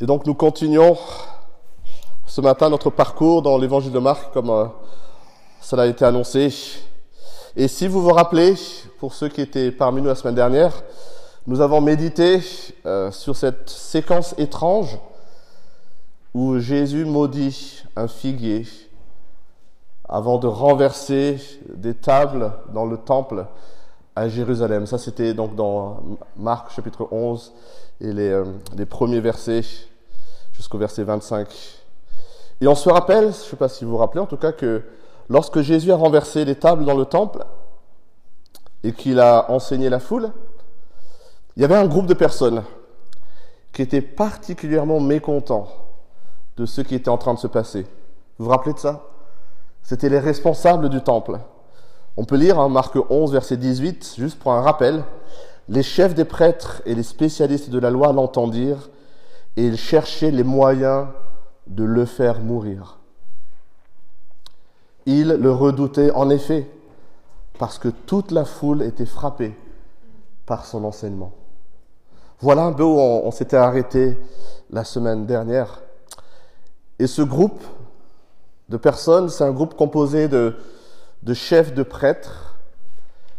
Et donc nous continuons ce matin notre parcours dans l'évangile de Marc comme euh, cela a été annoncé. Et si vous vous rappelez, pour ceux qui étaient parmi nous la semaine dernière, nous avons médité euh, sur cette séquence étrange où Jésus maudit un figuier avant de renverser des tables dans le temple à Jérusalem. Ça, c'était donc dans Marc chapitre 11 et euh, les premiers versets jusqu'au verset 25. Et on se rappelle, je ne sais pas si vous vous rappelez en tout cas, que lorsque Jésus a renversé les tables dans le temple et qu'il a enseigné la foule, il y avait un groupe de personnes qui étaient particulièrement mécontents de ce qui était en train de se passer. Vous vous rappelez de ça? C'était les responsables du temple. On peut lire en Marc 11, verset 18, juste pour un rappel. Les chefs des prêtres et les spécialistes de la loi l'entendirent et ils cherchaient les moyens de le faire mourir. Ils le redoutaient en effet parce que toute la foule était frappée par son enseignement. Voilà un peu où on, s'était arrêté la semaine dernière. Et ce groupe de personnes, c'est un groupe composé de, de chefs de prêtres,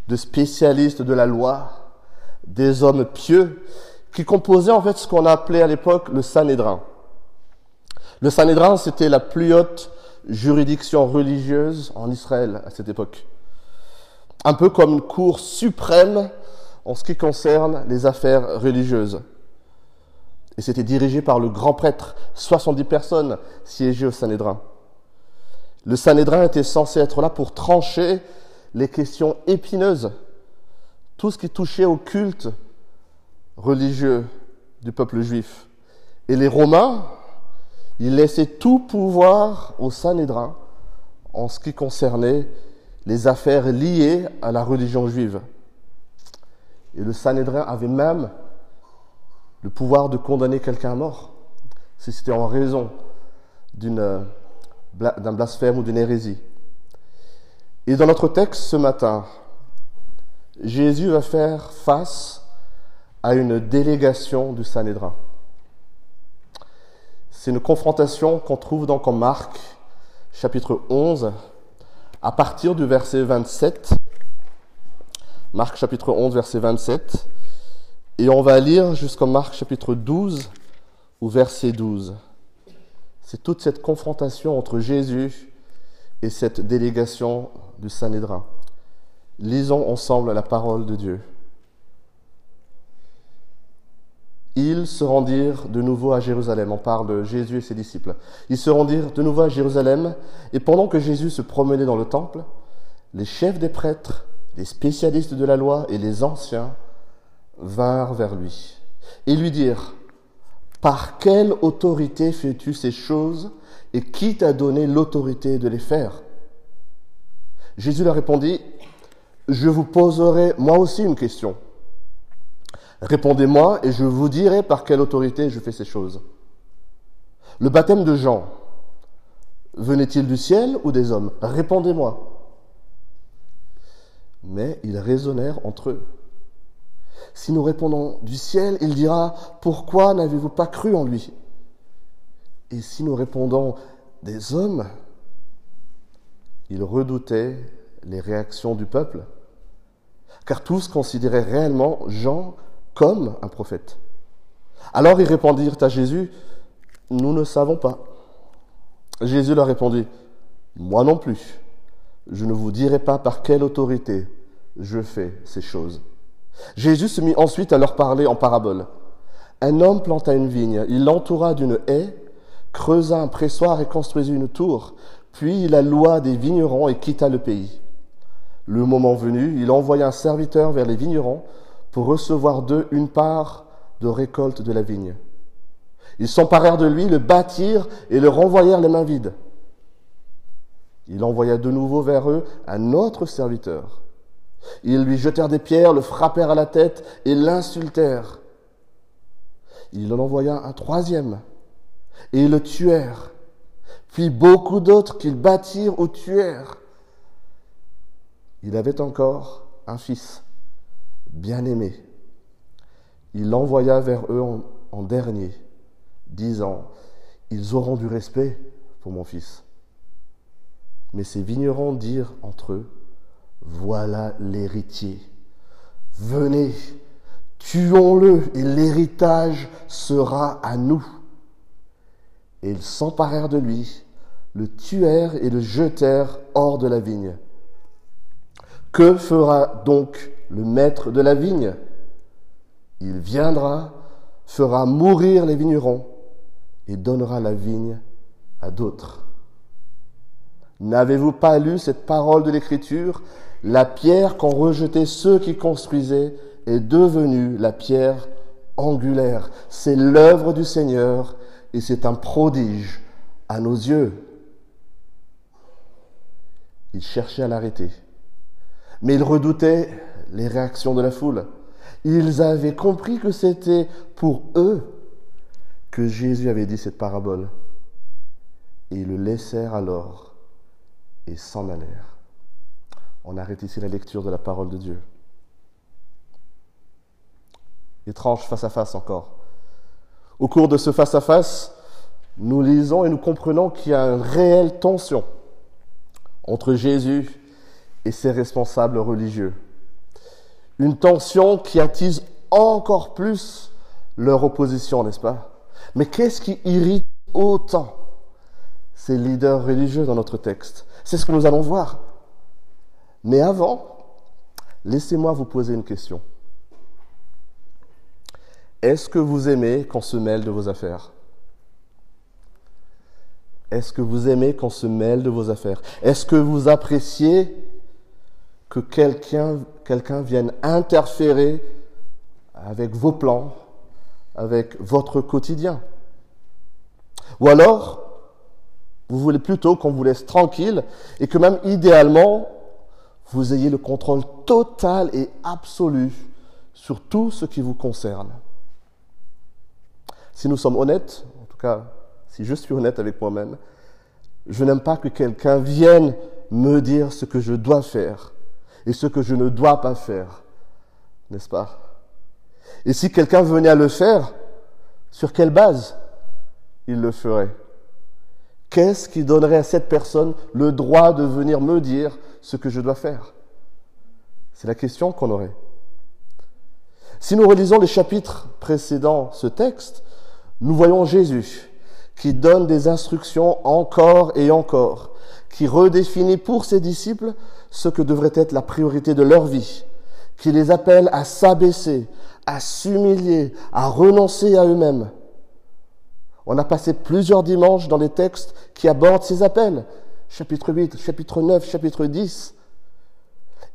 de spécialistes de la loi, des hommes pieux, qui composaient en fait ce qu'on appelait à l'époque le Sanhédrin. Le Sanhédrin, c'était la plus haute juridiction religieuse en Israël à cette époque. Un peu comme une cour suprême en ce qui concerne les affaires religieuses. Et c'était dirigé par le grand prêtre. 70 personnes siégeaient au Sanhédrin. Le Sanhédrin était censé être là pour trancher les questions épineuses, tout ce qui touchait au culte religieux du peuple juif. Et les Romains, ils laissaient tout pouvoir au Sanhédrin en ce qui concernait les affaires liées à la religion juive. Et le Sanhédrin avait même le pouvoir de condamner quelqu'un à mort, si c'était en raison d'un blasphème ou d'une hérésie. Et dans notre texte ce matin, Jésus va faire face à une délégation du Sanhédrin. C'est une confrontation qu'on trouve donc en Marc, chapitre 11, à partir du verset 27. Marc chapitre 11, verset 27. Et on va lire jusqu'au Marc chapitre 12 ou verset 12. C'est toute cette confrontation entre Jésus et cette délégation du Sanhédrin. Lisons ensemble la parole de Dieu. Ils se rendirent de nouveau à Jérusalem. On parle de Jésus et ses disciples. Ils se rendirent de nouveau à Jérusalem, et pendant que Jésus se promenait dans le temple, les chefs des prêtres, les spécialistes de la loi et les anciens vinrent vers lui et lui dirent, Par quelle autorité fais-tu ces choses et qui t'a donné l'autorité de les faire? Jésus leur répondit, Je vous poserai moi aussi une question. Répondez-moi et je vous dirai par quelle autorité je fais ces choses. Le baptême de Jean, venait-il du ciel ou des hommes? Répondez-moi. Mais ils raisonnèrent entre eux. Si nous répondons du ciel, il dira, pourquoi n'avez-vous pas cru en lui? Et si nous répondons des hommes, il redoutait les réactions du peuple, car tous considéraient réellement Jean comme un prophète. Alors ils répondirent à Jésus, nous ne savons pas. Jésus leur répondit, moi non plus, je ne vous dirai pas par quelle autorité je fais ces choses. Jésus se mit ensuite à leur parler en parabole. Un homme planta une vigne, il l'entoura d'une haie, creusa un pressoir et construisit une tour, puis il alloua des vignerons et quitta le pays. Le moment venu, il envoya un serviteur vers les vignerons pour recevoir d'eux une part de récolte de la vigne. Ils s'emparèrent de lui, le battirent et le renvoyèrent les mains vides. Il envoya de nouveau vers eux un autre serviteur. Ils lui jetèrent des pierres, le frappèrent à la tête et l'insultèrent. Il en envoya un troisième et le tuèrent. Puis beaucoup d'autres qu'ils battirent ou tuèrent. Il avait encore un fils bien-aimé. Il l'envoya vers eux en, dernier. disant, Ils auront du respect pour mon fils. Mais ces vignerons dirent entre eux, Voilà l'héritier. Venez, tuons-le et l'héritage sera à nous. Et ils s'emparèrent de lui, le tuèrent et le jetèrent hors de la vigne. Que fera donc le maître de la vigne Il viendra, fera mourir les vignerons et donnera la vigne à d'autres. N'avez-vous pas lu cette parole de l'Écriture? La pierre qu'ont rejetée ceux qui construisaient est devenue la pierre angulaire. C'est l'œuvre du Seigneur et c'est un prodige à nos yeux. Ils cherchaient à l'arrêter, mais ils redoutaient les réactions de la foule. Ils avaient compris que c'était pour eux que Jésus avait dit cette parabole. Ils le laissèrent alors et s'en allèrent. On arrête ici la lecture de la parole de Dieu. Étrange face à face encore. Au cours de ce face à face, nous lisons et nous comprenons qu'il y a une réelle tension entre Jésus et ses responsables religieux. Une tension qui attise encore plus leur opposition, n'est-ce pas? Mais qu'est-ce qui irrite autant ces leaders religieux dans notre texte? C'est ce que nous allons voir. Mais avant, laissez-moi vous poser une question. Est-ce que vous aimez qu'on se mêle de vos affaires? Est-ce que vous aimez qu'on se mêle de vos affaires? Est-ce que vous appréciez que quelqu'un vienne interférer avec vos plans, avec votre quotidien. Ou alors, vous voulez plutôt qu'on vous laisse tranquille et que même idéalement, vous ayez le contrôle total et absolu sur tout ce qui vous concerne. Si nous sommes honnêtes, en tout cas, si je suis honnête avec moi-même, je n'aime pas que quelqu'un vienne me dire ce que je dois faire et ce que je ne dois pas faire. N'est-ce pas? Et si quelqu'un venait à le faire, sur quelle base il le ferait? Qu'est-ce qui donnerait à cette personne le droit de venir me dire ce que je dois faire? C'est la question qu'on aurait. Si nous relisons les chapitres précédant ce texte, nous voyons Jésus qui donne des instructions encore et encore, qui redéfinit pour ses disciples ce que devrait être la priorité de leur vie, qui les appelle à s'abaisser, à s'humilier, à renoncer à eux-mêmes. On a passé plusieurs dimanches dans les textes qui abordent ces appels, chapitre 8, chapitre 9, chapitre 10.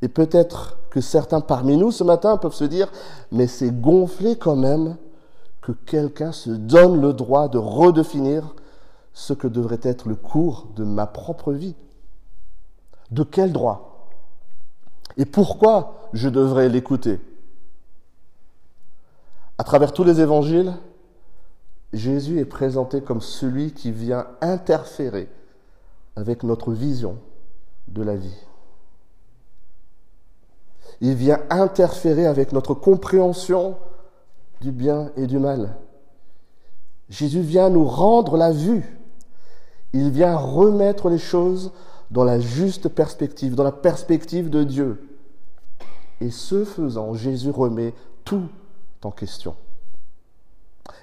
Et peut-être que certains parmi nous ce matin peuvent se dire, mais c'est gonflé quand même que quelqu'un se donne le droit de redéfinir ce que devrait être le cours de ma propre vie. De quel droit? Et pourquoi je devrais l'écouter? À travers tous les évangiles, Jésus est présenté comme celui qui vient interférer avec notre vision de la vie. Il vient interférer avec notre compréhension du bien et du mal. Jésus vient nous rendre la vue. Il vient remettre les choses dans la juste perspective, dans la perspective de Dieu. Et ce faisant, Jésus remet tout en question.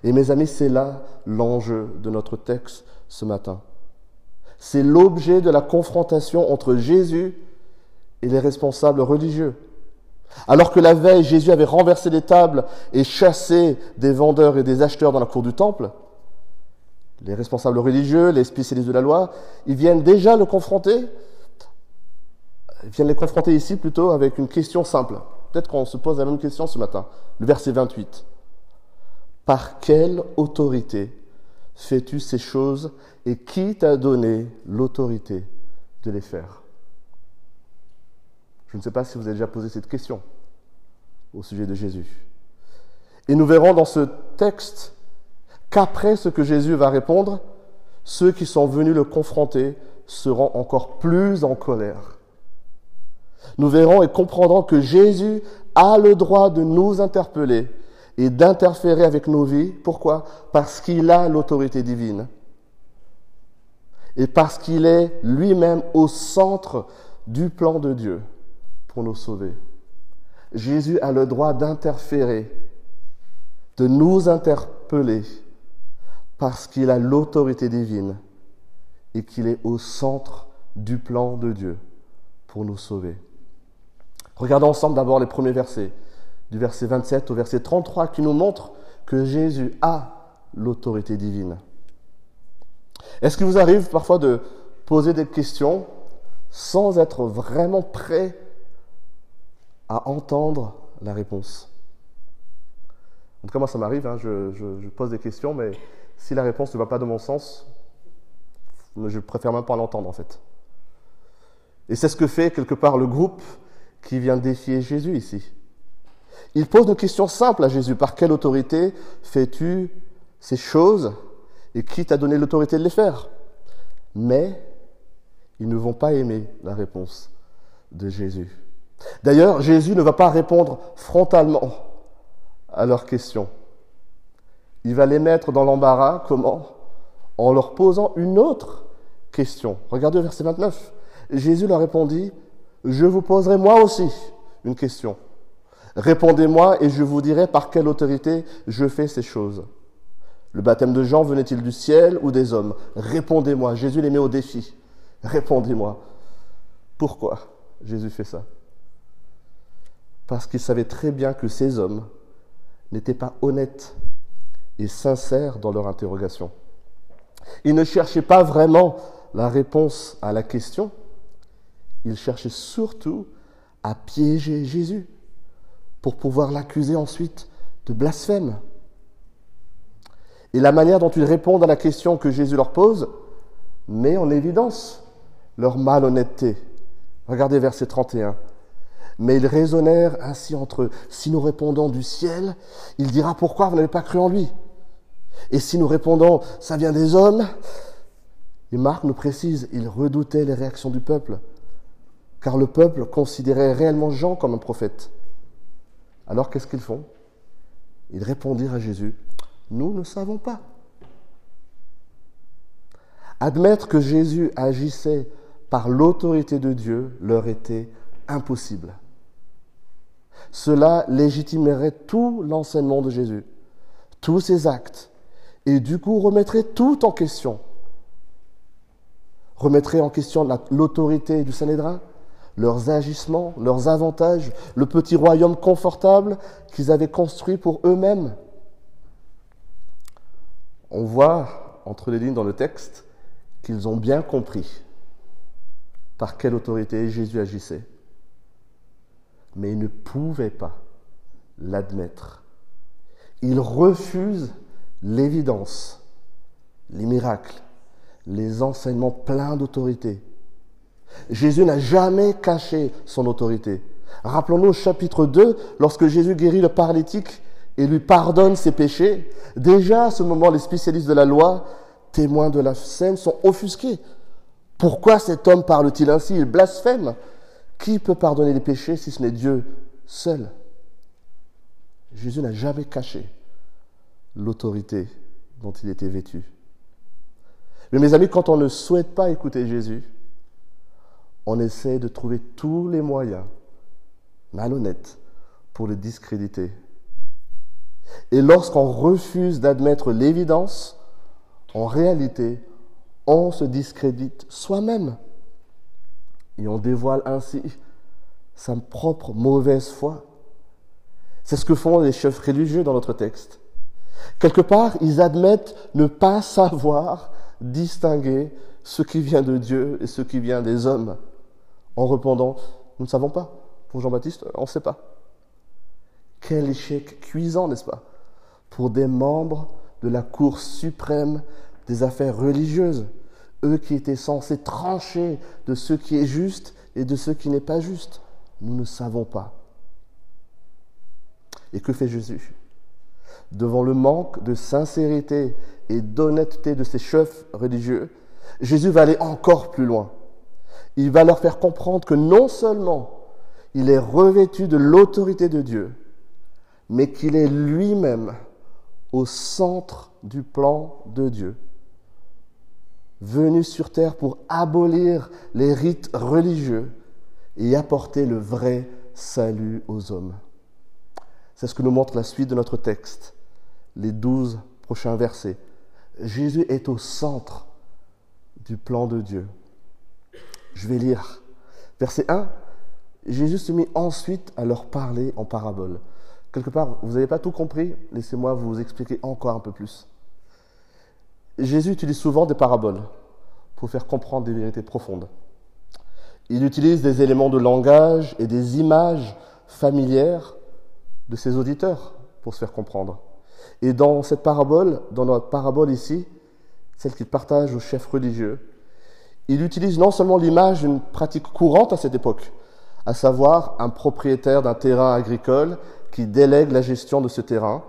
Et mes amis, c'est là l'enjeu de notre texte ce matin. C'est l'objet de la confrontation entre Jésus et les responsables religieux. Alors que la veille, Jésus avait renversé les tables et chassé des vendeurs et des acheteurs dans la cour du temple, les responsables religieux, les spécialistes de la loi, ils viennent déjà le confronter, ils viennent les confronter ici plutôt avec une question simple. Peut-être qu'on se pose la même question ce matin. Le verset 28. Par quelle autorité fais-tu ces choses et qui t'a donné l'autorité de les faire? Je ne sais pas si vous avez déjà posé cette question au sujet de Jésus. Et nous verrons dans ce texte qu'après ce que Jésus va répondre, ceux qui sont venus le confronter seront encore plus en colère. Nous verrons et comprendrons que Jésus a le droit de nous interpeller et d'interférer avec nos vies. Pourquoi? Parce qu'il a l'autorité divine. Et parce qu'il est lui-même au centre du plan de Dieu pour nous sauver. Jésus a le droit d'interférer, de nous interpeller, parce qu'il a l'autorité divine et qu'il est au centre du plan de Dieu pour nous sauver. Regardons ensemble d'abord les premiers versets, du verset 27 au verset 33, qui nous montrent que Jésus a l'autorité divine. Est-ce qu'il vous arrive parfois de poser des questions sans être vraiment prêt à entendre la réponse? En tout cas, moi, ça m'arrive, hein, je, pose des questions, mais si la réponse ne va pas dans mon sens, je préfère même pas l'entendre en fait. Et c'est ce que fait quelque part le groupe qui vient défier Jésus ici. Il pose une question simple à Jésus. Par quelle autorité fais-tu ces choses et qui t'a donné l'autorité de les faire? Mais ils ne vont pas aimer la réponse de Jésus. D'ailleurs, Jésus ne va pas répondre frontalement à leurs questions. Il va les mettre dans l'embarras. Comment? En leur posant une autre question. Regardez le verset 29. Jésus leur répondit, je vous poserai moi aussi une question. Répondez-moi et je vous dirai par quelle autorité je fais ces choses. Le baptême de Jean venait-il du ciel ou des hommes? Répondez-moi. Jésus les met au défi. Répondez-moi. Pourquoi Jésus fait ça? Parce qu'il savait très bien que ces hommes n'étaient pas honnêtes et sincères dans leur interrogation. Ils ne cherchaient pas vraiment la réponse à la question, ils cherchaient surtout à piéger Jésus pour pouvoir l'accuser ensuite de blasphème. Et la manière dont ils répondent à la question que Jésus leur pose met en évidence leur malhonnêteté. Regardez verset 31. Mais ils raisonnèrent ainsi entre eux. Si nous répondons du ciel, il dira pourquoi vous n'avez pas cru en lui? Et si nous répondons ça vient des hommes, et Marc nous précise, ils redoutaient les réactions du peuple, car le peuple considérait réellement Jean comme un prophète. Alors qu'est-ce qu'ils font? Ils répondirent à Jésus, nous ne savons pas. Admettre que Jésus agissait par l'autorité de Dieu leur était impossible. Cela légitimerait tout l'enseignement de Jésus, tous ses actes, et du coup remettrait tout en question. Remettrait en question l'autorité du Sanhédrin, leurs agissements, leurs avantages, le petit royaume confortable qu'ils avaient construit pour eux-mêmes. On voit entre les lignes dans le texte qu'ils ont bien compris par quelle autorité Jésus agissait. Mais ils ne pouvaient pas l'admettre. Ils refusent l'évidence, les miracles, les enseignements pleins d'autorité. Jésus n'a jamais caché son autorité. Rappelons-nous au chapitre 2, lorsque Jésus guérit le paralytique et lui pardonne ses péchés, déjà à ce moment, les spécialistes de la loi, témoins de la scène, sont offusqués. Pourquoi cet homme parle-t-il ainsi? Il blasphème. Qui peut pardonner les péchés si ce n'est Dieu seul? Jésus n'a jamais caché l'autorité dont il était vêtu. Mais mes amis, quand on ne souhaite pas écouter Jésus, on essaie de trouver tous les moyens malhonnêtes pour le discréditer. Et lorsqu'on refuse d'admettre l'évidence, en réalité, on se discrédite soi-même. Et on dévoile ainsi sa propre mauvaise foi. C'est ce que font les chefs religieux dans notre texte. Quelque part, ils admettent ne pas savoir distinguer ce qui vient de Dieu et ce qui vient des hommes, en répondant, nous ne savons pas. Pour Jean-Baptiste, on ne sait pas. Quel échec cuisant, n'est-ce pas, pour des membres de la Cour suprême des affaires religieuses, eux qui étaient censés trancher de ce qui est juste et de ce qui n'est pas juste. Nous ne savons pas. Et que fait Jésus? Devant le manque de sincérité et d'honnêteté de ces chefs religieux, Jésus va aller encore plus loin. Il va leur faire comprendre que non seulement il est revêtu de l'autorité de Dieu, mais qu'il est lui-même au centre du plan de Dieu, venu sur terre pour abolir les rites religieux et apporter le vrai salut aux hommes. C'est ce que nous montre la suite de notre texte, les douze prochains versets. Jésus est au centre du plan de Dieu. Je vais lire. Verset 1. Jésus se mit ensuite à leur parler en parabole. Quelque part, vous n'avez pas tout compris, laissez-moi vous expliquer encore un peu plus. Jésus utilise souvent des paraboles pour faire comprendre des vérités profondes. Il utilise des éléments de langage et des images familières de ses auditeurs pour se faire comprendre. Et dans cette parabole, dans notre parabole ici, celle qu'il partage aux chefs religieux, il utilise non seulement l'image d'une pratique courante à cette époque, à savoir un propriétaire d'un terrain agricole qui délègue la gestion de ce terrain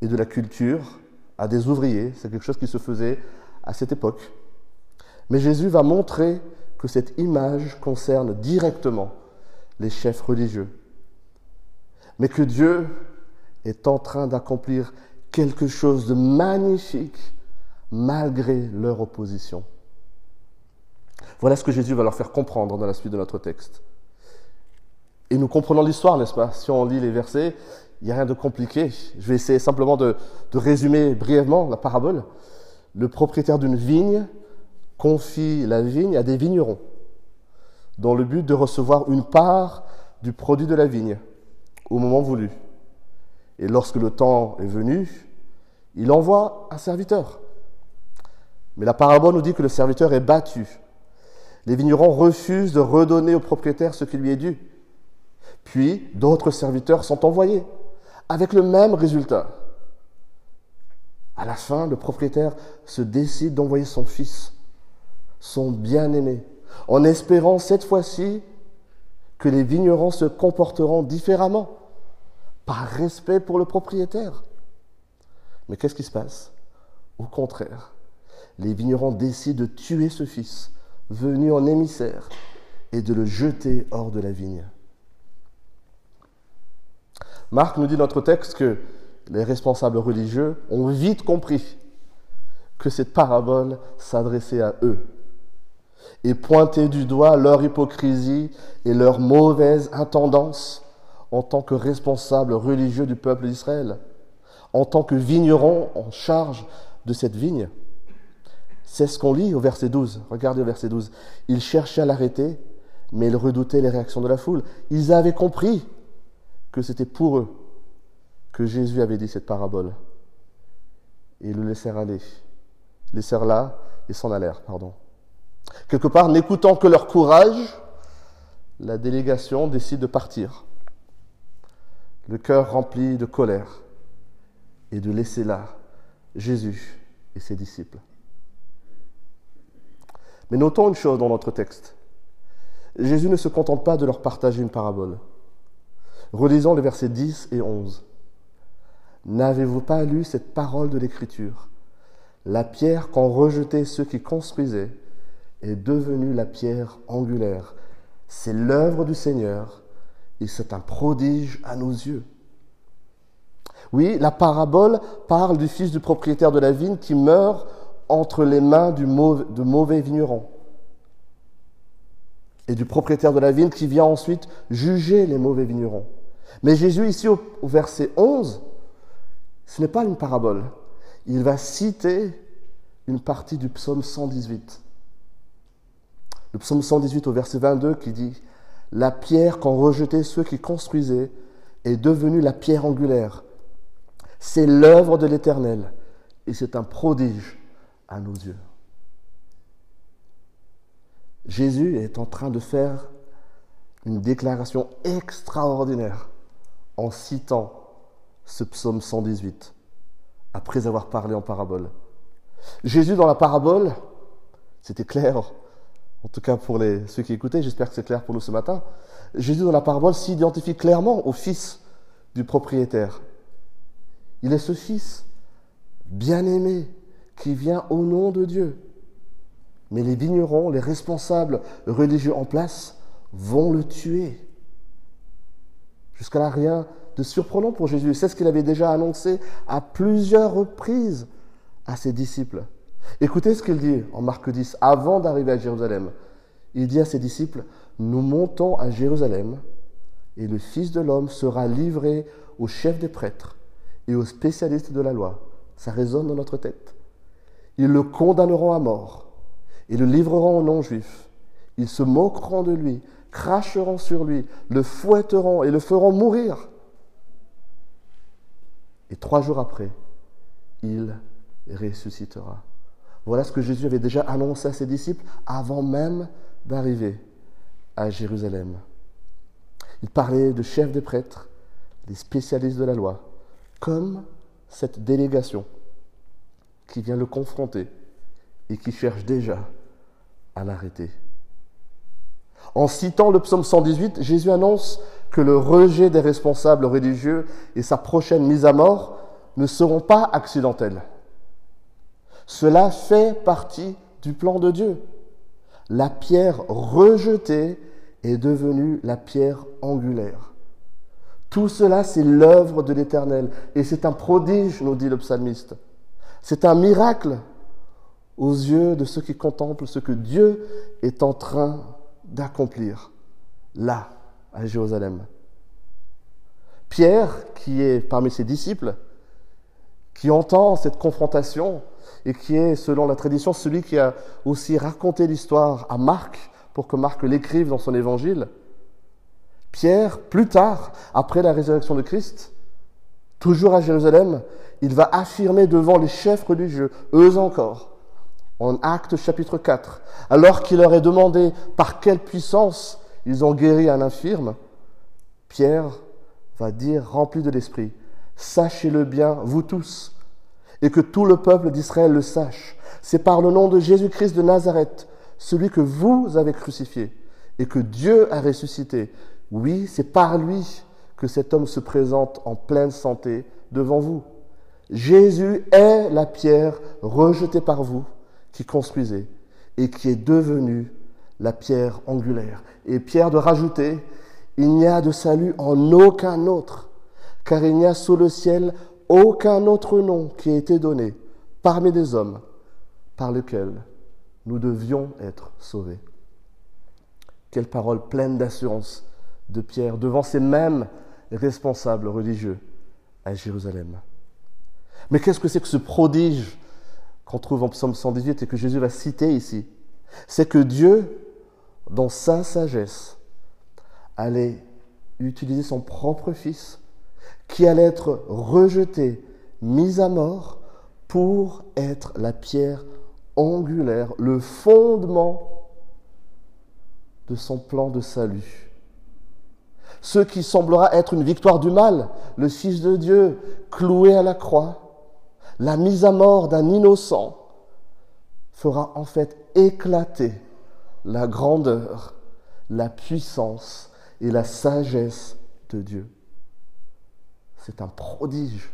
et de la culture à des ouvriers. C'est quelque chose qui se faisait à cette époque. Mais Jésus va montrer que cette image concerne directement les chefs religieux. Mais que Dieu est en train d'accomplir quelque chose de magnifique malgré leur opposition. Voilà ce que Jésus va leur faire comprendre dans la suite de notre texte. Et nous comprenons l'histoire, n'est-ce pas? Si on lit les versets, il n'y a rien de compliqué. Je vais essayer simplement de, résumer brièvement la parabole. Le propriétaire d'une vigne confie la vigne à des vignerons dans le but de recevoir une part du produit de la vigne au moment voulu. Et lorsque le temps est venu, il envoie un serviteur. Mais la parabole nous dit que le serviteur est battu. Les vignerons refusent de redonner au propriétaire ce qui lui est dû. Puis d'autres serviteurs sont envoyés, avec le même résultat. À la fin, le propriétaire se décide d'envoyer son fils, son bien-aimé, en espérant cette fois-ci que les vignerons se comporteront différemment, par respect pour le propriétaire. Mais qu'est-ce qui se passe? Au contraire, les vignerons décident de tuer ce fils, venu en émissaire, et de le jeter hors de la vigne. Marc nous dit dans notre texte que les responsables religieux ont vite compris que cette parabole s'adressait à eux et pointait du doigt leur hypocrisie et leur mauvaise intendance en tant que responsables religieux du peuple d'Israël, en tant que vignerons en charge de cette vigne. C'est ce qu'on lit au verset 12. Regardez au verset 12. Ils cherchaient à l'arrêter, mais ils redoutaient les réactions de la foule. Ils avaient compris que c'était pour eux que Jésus avait dit cette parabole. Et ils le laissèrent aller. Laissèrent là et s'en allèrent, pardon. Quelque part, n'écoutant que leur courage, la délégation décide de partir. Le cœur rempli de colère et de laisser là Jésus et ses disciples. Mais notons une chose dans notre texte. Jésus ne se contente pas de leur partager une parabole. Relisons les versets 10 et 11. N'avez-vous pas lu cette parole de l'Écriture? La pierre qu'ont rejetée ceux qui construisaient est devenue la pierre angulaire. C'est l'œuvre du Seigneur et c'est un prodige à nos yeux. Oui, la parabole parle du fils du propriétaire de la vigne qui meurt entre les mains du mauvais, de mauvais vignerons et du propriétaire de la vigne qui vient ensuite juger les mauvais vignerons. Mais Jésus, ici au, verset 11, ce n'est pas une parabole. Il va citer une partie du psaume 118. Le psaume 118 au verset 22 qui dit La pierre qu'ont rejeté ceux qui construisaient est devenue la pierre angulaire. C'est l'œuvre de l'Éternel et c'est un prodige à nos yeux. Jésus est en train de faire une déclaration extraordinaire en citant ce psaume 118, après avoir parlé en parabole. Jésus dans la parabole, c'était clair, en tout cas pour ceux qui écoutaient, j'espère que c'est clair pour nous ce matin, Jésus dans la parabole s'identifie clairement au fils du propriétaire. Il est ce fils bien-aimé qui vient au nom de Dieu. Mais les vignerons, les responsables religieux en place vont le tuer. Jusqu'à là, rien de surprenant pour Jésus. C'est ce qu'il avait déjà annoncé à plusieurs reprises à ses disciples. Écoutez ce qu'il dit en Marc 10, avant d'arriver à Jérusalem. Il dit à ses disciples, nous montons à Jérusalem et le Fils de l'homme sera livré aux chefs des prêtres et aux spécialistes de la loi. Ça résonne dans notre tête. Ils le condamneront à mort et le livreront aux non-juifs. Ils se moqueront de lui, cracheront sur lui, le fouetteront et le feront mourir. Et trois jours après, il ressuscitera. Voilà ce que Jésus avait déjà annoncé à ses disciples avant même d'arriver à Jérusalem. Il parlait de chefs des prêtres, des spécialistes de la loi, comme cette délégation qui vient le confronter et qui cherche déjà à l'arrêter. En citant le psaume 118, Jésus annonce que le rejet des responsables religieux et sa prochaine mise à mort ne seront pas accidentels. Cela fait partie du plan de Dieu. La pierre rejetée est devenue la pierre angulaire. Tout cela, c'est l'œuvre de l'Éternel. Et c'est un prodige, nous dit le psalmiste. C'est un miracle aux yeux de ceux qui contemplent ce que Dieu est en train d'accomplir là, à Jérusalem. Pierre, qui est parmi ses disciples, qui entend cette confrontation et qui est, selon la tradition, celui qui a aussi raconté l'histoire à Marc pour que Marc l'écrive dans son évangile. Pierre, plus tard, après la résurrection de Christ, toujours à Jérusalem, il va affirmer devant les chefs religieux, eux encore, en Actes chapitre 4, alors qu'il leur est demandé par quelle puissance ils ont guéri un infirme, Pierre va dire, rempli de l'Esprit, Sachez-le bien, vous tous, et que tout le peuple d'Israël le sache. C'est par le nom de Jésus-Christ de Nazareth, celui que vous avez crucifié et que Dieu a ressuscité. Oui, c'est par lui que cet homme se présente en pleine santé devant vous. Jésus est la pierre rejetée par vous qui construisez et qui est devenue la pierre angulaire. Et pierre de rajouter, il n'y a de salut en aucun autre, car il n'y a sous le ciel aucun autre nom qui ait été donné parmi les hommes par lequel nous devions être sauvés. Quelle parole pleine d'assurance de Pierre devant ces mêmes responsables religieux à Jérusalem. Mais qu'est-ce que c'est que ce prodige qu'on trouve en Psaume 118 et que Jésus va citer ici C'est que Dieu, dans sa sagesse, allait utiliser son propre Fils, qui allait être rejeté, mis à mort, pour être la pierre angulaire, le fondement de son plan de salut. Ce qui semblera être une victoire du mal, le Fils de Dieu cloué à la croix, la mise à mort d'un innocent, fera en fait éclater la grandeur, la puissance et la sagesse de Dieu. C'est un prodige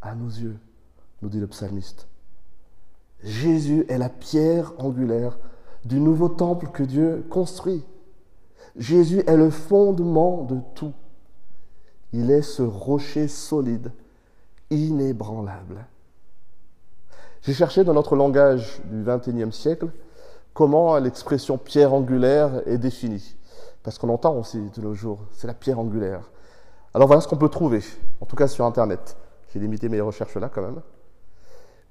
à nos yeux, nous dit le psalmiste. Jésus est la pierre angulaire du nouveau temple que Dieu construit. Jésus est le fondement de tout. Il est ce rocher solide, inébranlable. J'ai cherché dans notre langage du XXIe siècle comment l'expression pierre angulaire est définie. Parce qu'on entend aussi de nos jours, c'est la pierre angulaire. Alors voilà ce qu'on peut trouver, en tout cas sur Internet. J'ai limité mes recherches là quand même.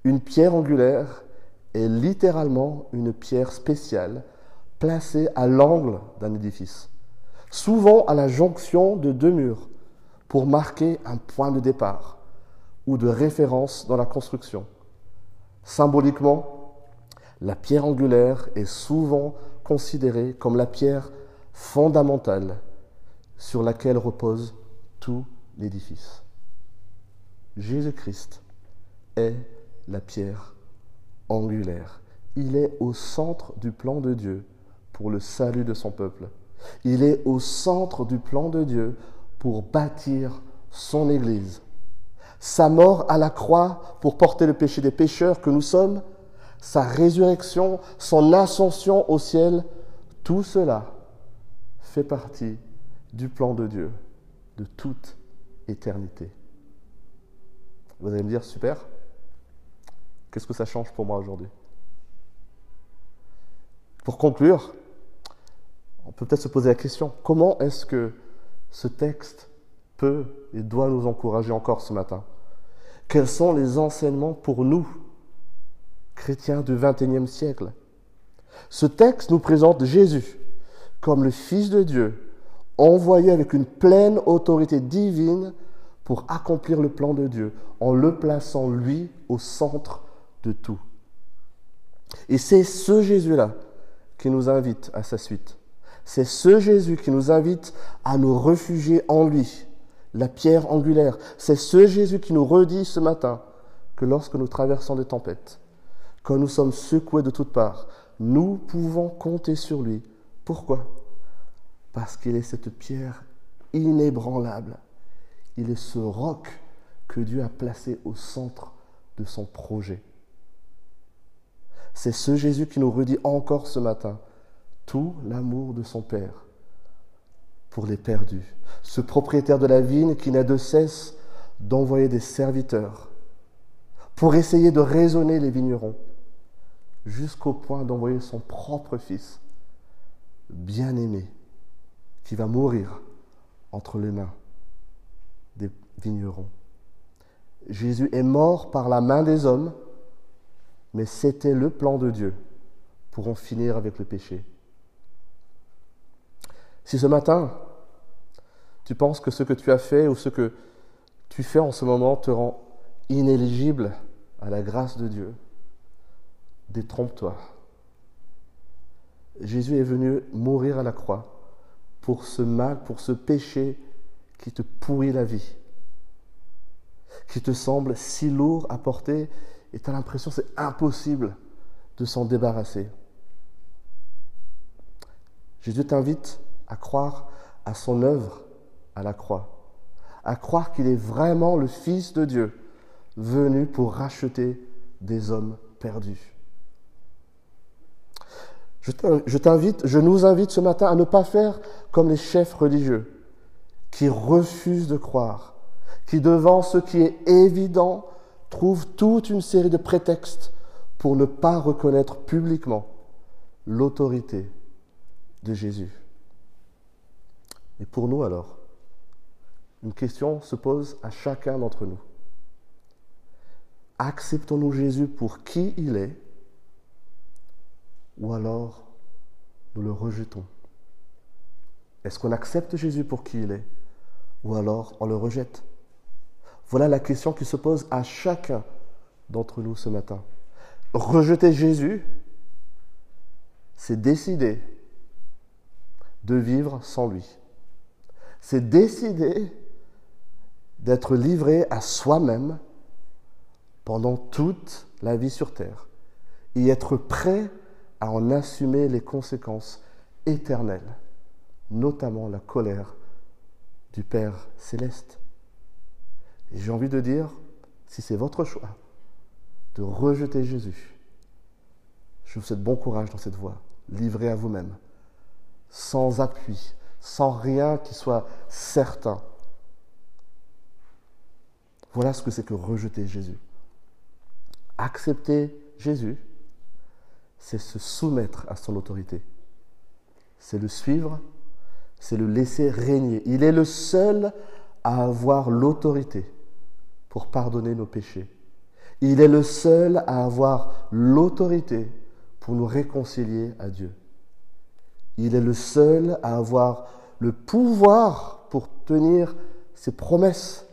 Une pierre angulaire est littéralement une pierre spéciale placée à l'angle d'un édifice, souvent à la jonction de deux murs, pour marquer un point de départ ou de référence dans la construction. Symboliquement, la pierre angulaire est souvent considérée comme la pierre fondamentale sur laquelle repose tout l'édifice. Jésus-Christ est la pierre angulaire. Il est au centre du plan de Dieu pour le salut de son peuple. Il est au centre du plan de Dieu pour bâtir son Église. Sa mort à la croix pour porter le péché des pécheurs que nous sommes, sa résurrection, son ascension au ciel, tout cela fait partie du plan de Dieu de toute éternité. Vous allez me dire, super, qu'est-ce que ça change pour moi aujourd'hui? Pour conclure, on peut peut-être se poser la question, comment est-ce que ce texte peut et doit nous encourager encore ce matin? Quels sont les enseignements pour nous, chrétiens du XXIe siècle? Ce texte nous présente Jésus comme le Fils de Dieu, envoyé avec une pleine autorité divine pour accomplir le plan de Dieu, en le plaçant, lui, au centre de tout. Et c'est ce Jésus-là qui nous invite à sa suite. C'est ce Jésus qui nous invite à nous réfugier en lui, la pierre angulaire. C'est ce Jésus qui nous redit ce matin que lorsque nous traversons des tempêtes, quand nous sommes secoués de toutes parts, nous pouvons compter sur lui. Pourquoi? Parce qu'il est cette pierre inébranlable. Il est ce roc que Dieu a placé au centre de son projet. C'est ce Jésus qui nous redit encore ce matin tout l'amour de son Père pour les perdus. Ce propriétaire de la vigne qui n'a de cesse d'envoyer des serviteurs pour essayer de raisonner les vignerons, jusqu'au point d'envoyer son propre fils, bien-aimé, qui va mourir entre les mains des vignerons. Jésus est mort par la main des hommes, mais c'était le plan de Dieu pour en finir avec le péché. Si ce matin, tu penses que ce que tu as fait ou ce que tu fais en ce moment te rend inéligible à la grâce de Dieu, détrompe-toi. Jésus est venu mourir à la croix pour ce mal, pour ce péché qui te pourrit la vie, qui te semble si lourd à porter et tu as l'impression c'est impossible de s'en débarrasser. Jésus t'invite à croire à son œuvre à la croix, à croire qu'il est vraiment le Fils de Dieu, venu pour racheter des hommes perdus. Je t'invite, je nous invite ce matin à ne pas faire comme les chefs religieux qui refusent de croire, qui devant ce qui est évident trouvent toute une série de prétextes pour ne pas reconnaître publiquement l'autorité de Jésus. Et pour nous alors, une question se pose à chacun d'entre nous. Acceptons-nous Jésus pour qui il est ou alors nous le rejetons? Est-ce qu'on accepte Jésus pour qui il est ou alors on le rejette? Voilà la question qui se pose à chacun d'entre nous ce matin. Rejeter Jésus, c'est décider de vivre sans lui c'est décider d'être livré à soi-même pendant toute la vie sur Terre et être prêt à en assumer les conséquences éternelles, notamment la colère du Père céleste. J'ai envie de dire, si c'est votre choix de rejeter Jésus, je vous souhaite bon courage dans cette voie, livré à vous-même, sans appui, sans rien qui soit certain. Voilà ce que c'est que rejeter Jésus. Accepter Jésus, c'est se soumettre à son autorité. C'est le suivre, c'est le laisser régner. Il est le seul à avoir l'autorité pour pardonner nos péchés. Il est le seul à avoir l'autorité pour nous réconcilier à Dieu. Il est le seul à avoir le pouvoir pour tenir ses promesses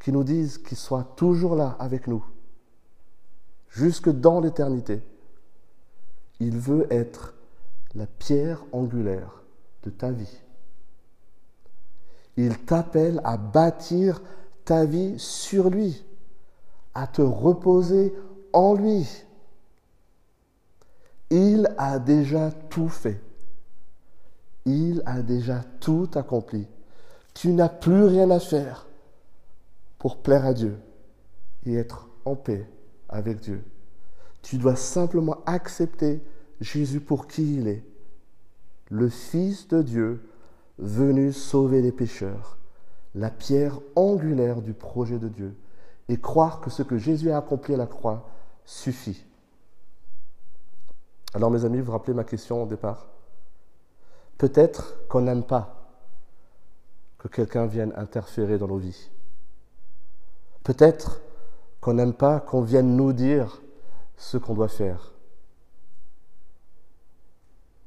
qui nous disent qu'il soit toujours là avec nous, jusque dans l'éternité. Il veut être la pierre angulaire de ta vie. Il t'appelle à bâtir ta vie sur lui, à te reposer en lui. Il a déjà tout fait. Il a déjà tout accompli. Tu n'as plus rien à faire pour plaire à Dieu et être en paix avec Dieu. Tu dois simplement accepter Jésus pour qui il est, le Fils de Dieu venu sauver les pécheurs, la pierre angulaire du projet de Dieu et croire que ce que Jésus a accompli à la croix suffit. Alors mes amis, vous rappelez ma question au départ? Peut-être qu'on n'aime pas que quelqu'un vienne interférer dans nos vies. Peut-être qu'on n'aime pas qu'on vienne nous dire ce qu'on doit faire.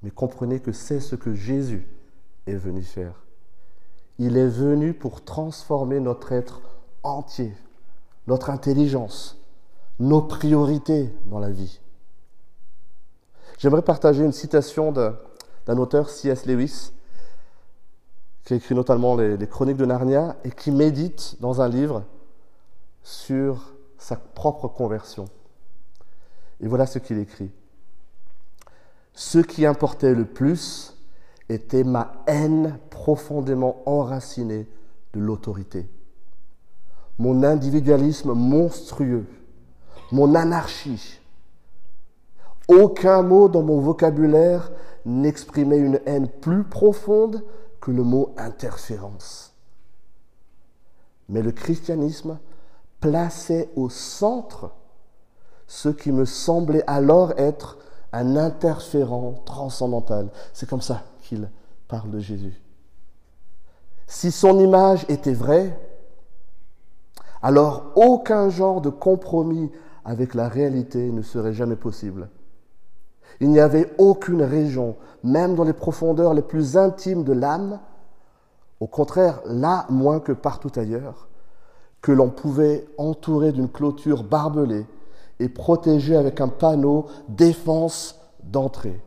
Mais comprenez que c'est ce que Jésus est venu faire. Il est venu pour transformer notre être entier, notre intelligence, nos priorités dans la vie. J'aimerais partager une citation d'un auteur, C.S. Lewis, qui écrit notamment les, les, Chroniques de Narnia et qui médite dans un livre sur sa propre conversion. Et voilà ce qu'il écrit. Ce qui importait le plus était ma haine profondément enracinée de l'autorité. Mon individualisme monstrueux, mon anarchie. Aucun mot dans mon vocabulaire n'exprimait une haine plus profonde que le mot interférence. Mais le christianisme plaçait au centre ce qui me semblait alors être un interférent transcendantal. C'est comme ça qu'il parle de Jésus. Si son image était vraie, alors aucun genre de compromis avec la réalité ne serait jamais possible. Il n'y avait aucune région, même dans les profondeurs les plus intimes de l'âme, au contraire, là moins que partout ailleurs, que l'on pouvait entourer d'une clôture barbelée et protégée avec un panneau défense d'entrée.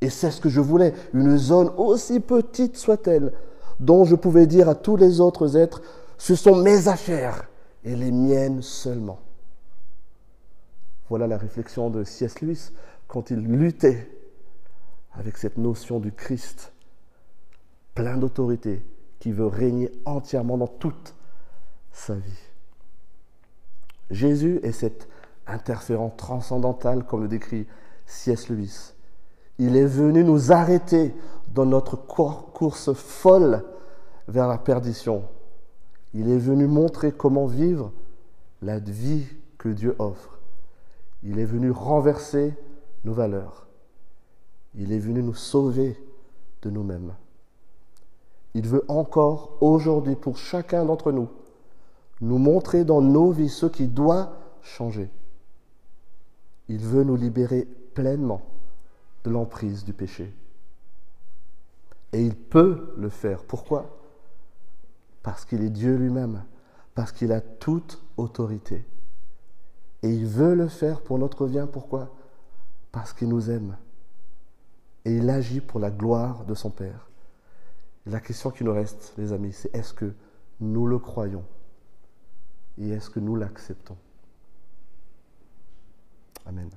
Et c'est ce que je voulais, une zone aussi petite soit-elle, dont je pouvais dire à tous les autres êtres, ce sont mes affaires et les miennes seulement. Voilà la réflexion de C.S. Lewis quand il luttait avec cette notion du Christ, plein d'autorité, qui veut régner entièrement dans toute sa vie. Jésus est cet interférent transcendantal, comme le décrit C.S. Lewis. Il est venu nous arrêter dans notre course folle vers la perdition. Il est venu montrer comment vivre la vie que Dieu offre. Il est venu renverser nos valeurs. Il est venu nous sauver de nous-mêmes. Il veut encore aujourd'hui pour chacun d'entre nous nous montrer dans nos vies ce qui doit changer. Il veut nous libérer pleinement de l'emprise du péché. Et il peut le faire. Pourquoi? Parce qu'il est Dieu lui-même, parce qu'il a toute autorité. Et il veut le faire pour notre bien. Pourquoi? Parce qu'il nous aime. Et il agit pour la gloire de son Père. la question qui nous reste, les amis, c'est est-ce que nous le croyons? Et est-ce que nous l'acceptons? Amen.